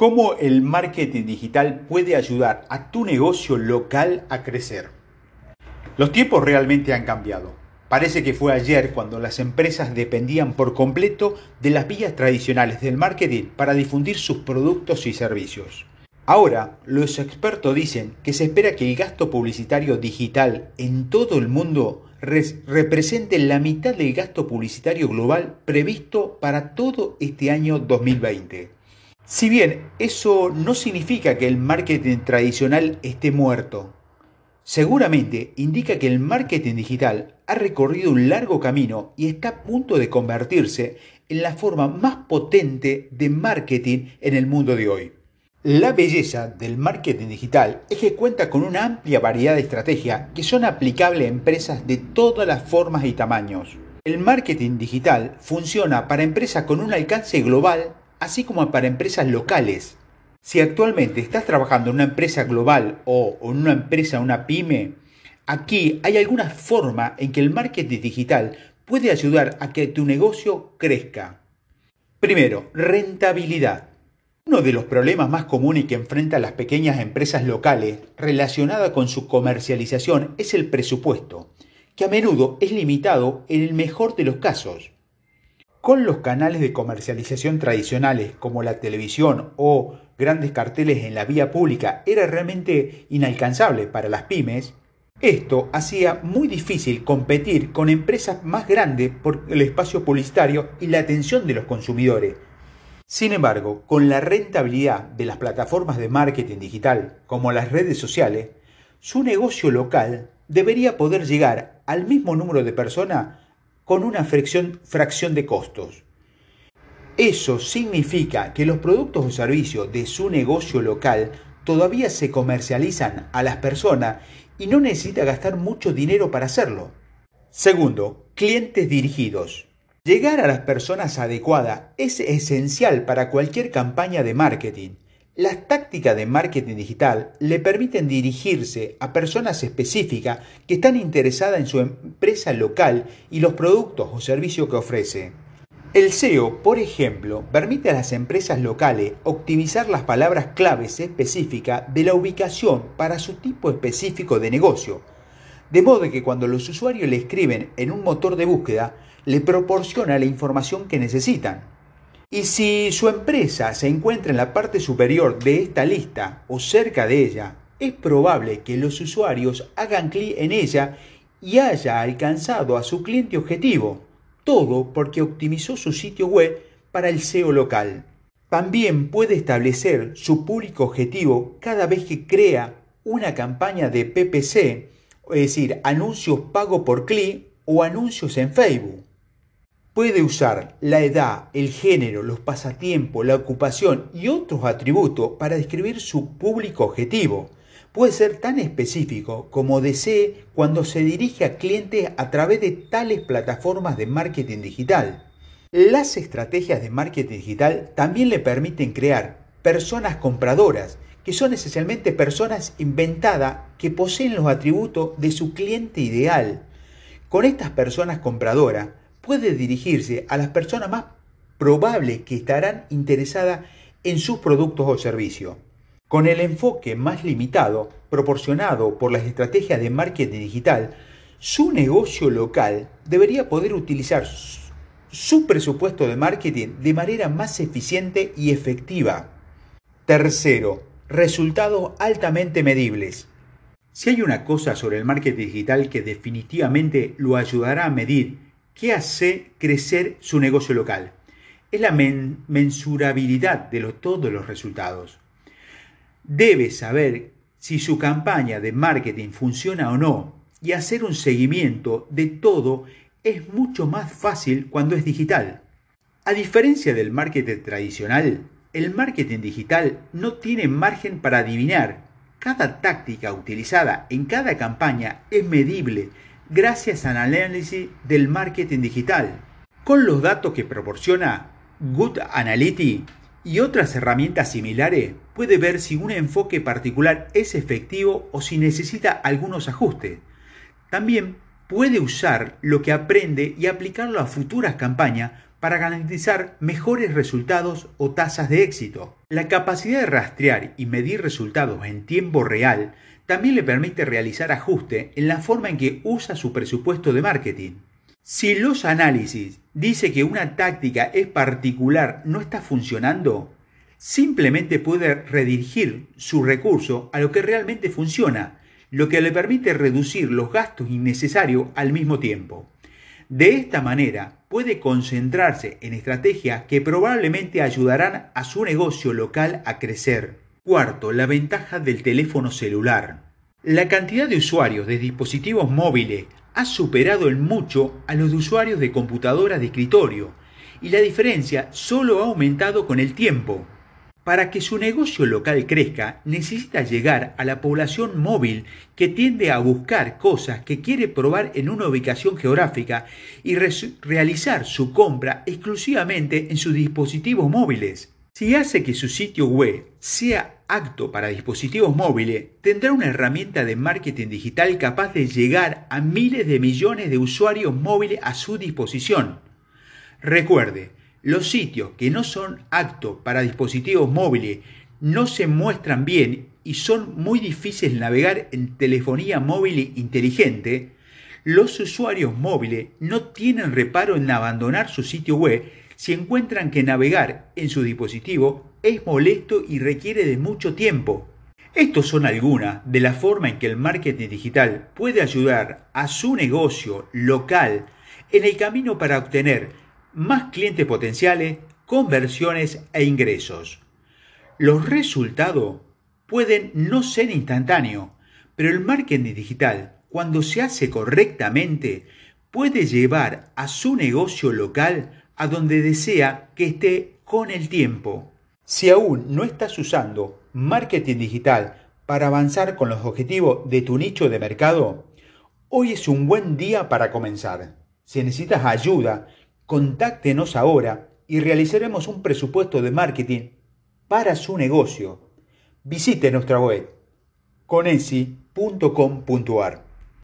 ¿Cómo el marketing digital puede ayudar a tu negocio local a crecer? Los tiempos realmente han cambiado. Parece que fue ayer cuando las empresas dependían por completo de las vías tradicionales del marketing para difundir sus productos y servicios. Ahora, los expertos dicen que se espera que el gasto publicitario digital en todo el mundo represente la mitad del gasto publicitario global previsto para todo este año 2020. Si bien eso no significa que el marketing tradicional esté muerto, seguramente indica que el marketing digital ha recorrido un largo camino y está a punto de convertirse en la forma más potente de marketing en el mundo de hoy. La belleza del marketing digital es que cuenta con una amplia variedad de estrategias que son aplicables a empresas de todas las formas y tamaños. El marketing digital funciona para empresas con un alcance global así como para empresas locales. Si actualmente estás trabajando en una empresa global o en una empresa, una pyme, aquí hay alguna forma en que el marketing digital puede ayudar a que tu negocio crezca. Primero, rentabilidad. Uno de los problemas más comunes que enfrentan las pequeñas empresas locales relacionada con su comercialización es el presupuesto, que a menudo es limitado en el mejor de los casos. Con los canales de comercialización tradicionales como la televisión o grandes carteles en la vía pública era realmente inalcanzable para las pymes, esto hacía muy difícil competir con empresas más grandes por el espacio publicitario y la atención de los consumidores. Sin embargo, con la rentabilidad de las plataformas de marketing digital como las redes sociales, su negocio local debería poder llegar al mismo número de personas con una fracción, de costos. Eso significa que los productos o servicios de su negocio local todavía se comercializan a las personas y no necesita gastar mucho dinero para hacerlo. Segundo, clientes dirigidos. Llegar a las personas adecuadas es esencial para cualquier campaña de marketing. Las tácticas de marketing digital le permiten dirigirse a personas específicas que están interesadas en su empresa local y los productos o servicios que ofrece. El SEO, por ejemplo, permite a las empresas locales optimizar las palabras claves específicas de la ubicación para su tipo específico de negocio, de modo que cuando los usuarios le escriben en un motor de búsqueda, le proporciona la información que necesitan. Y si su empresa se encuentra en la parte superior de esta lista o cerca de ella, es probable que los usuarios hagan clic en ella y haya alcanzado a su cliente objetivo, todo porque optimizó su sitio web para el SEO local. También puede establecer su público objetivo cada vez que crea una campaña de PPC, es decir, anuncios pago por clic o anuncios en Facebook. Puede usar la edad, el género, los pasatiempos, la ocupación y otros atributos para describir su público objetivo. Puede ser tan específico como desee cuando se dirige a clientes a través de tales plataformas de marketing digital. Las estrategias de marketing digital también le permiten crear personas compradoras, que son esencialmente personas inventadas que poseen los atributos de su cliente ideal. Con estas personas compradoras, puede dirigirse a las personas más probables que estarán interesadas en sus productos o servicios. Con el enfoque más limitado proporcionado por las estrategias de marketing digital, su negocio local debería poder utilizar su presupuesto de marketing de manera más eficiente y efectiva. Tercero, resultados altamente medibles. Si hay una cosa sobre el marketing digital que definitivamente lo ayudará a medir ¿Qué hace crecer su negocio local? Es la mensurabilidad de todos los resultados. Debe saber si su campaña de marketing funciona o no y hacer un seguimiento de todo es mucho más fácil cuando es digital. A diferencia del marketing tradicional, el marketing digital no tiene margen para adivinar. Cada táctica utilizada en cada campaña es medible gracias al análisis del marketing digital. Con los datos que proporciona Good Analytics y otras herramientas similares, puede ver si un enfoque particular es efectivo o si necesita algunos ajustes. También puede usar lo que aprende y aplicarlo a futuras campañas para garantizar mejores resultados o tasas de éxito. La capacidad de rastrear y medir resultados en tiempo real también le permite realizar ajuste en la forma en que usa su presupuesto de marketing. Si los análisis dice que una táctica es particular no está funcionando, simplemente puede redirigir su recurso a lo que realmente funciona, lo que le permite reducir los gastos innecesarios al mismo tiempo. De esta manera puede concentrarse en estrategias que probablemente ayudarán a su negocio local a crecer. Cuarto, la ventaja del teléfono celular. La cantidad de usuarios de dispositivos móviles ha superado en mucho a los de usuarios de computadoras de escritorio y la diferencia solo ha aumentado con el tiempo. Para que su negocio local crezca, necesita llegar a la población móvil que tiende a buscar cosas que quiere probar en una ubicación geográfica y realizar su compra exclusivamente en sus dispositivos móviles. Si hace que su sitio web sea apto para dispositivos móviles, tendrá una herramienta de marketing digital capaz de llegar a miles de millones de usuarios móviles a su disposición. Recuerde, los sitios que no son aptos para dispositivos móviles no se muestran bien y son muy difíciles de navegar en telefonía móvil inteligente, los usuarios móviles no tienen reparo en abandonar su sitio web si encuentran que navegar en su dispositivo es molesto y requiere de mucho tiempo. Estos son algunas de la forma en que el marketing digital puede ayudar a su negocio local en el camino para obtener más clientes potenciales, conversiones e ingresos. Los resultados pueden no ser instantáneos, pero el marketing digital, cuando se hace correctamente, puede llevar a su negocio local a donde desea que esté con el tiempo. Si aún no estás usando marketing digital para avanzar con los objetivos de tu nicho de mercado, hoy es un buen día para comenzar. Si necesitas ayuda, Contáctenos ahora y realizaremos un presupuesto de marketing para su negocio. Visite nuestra web conesi.com.ar.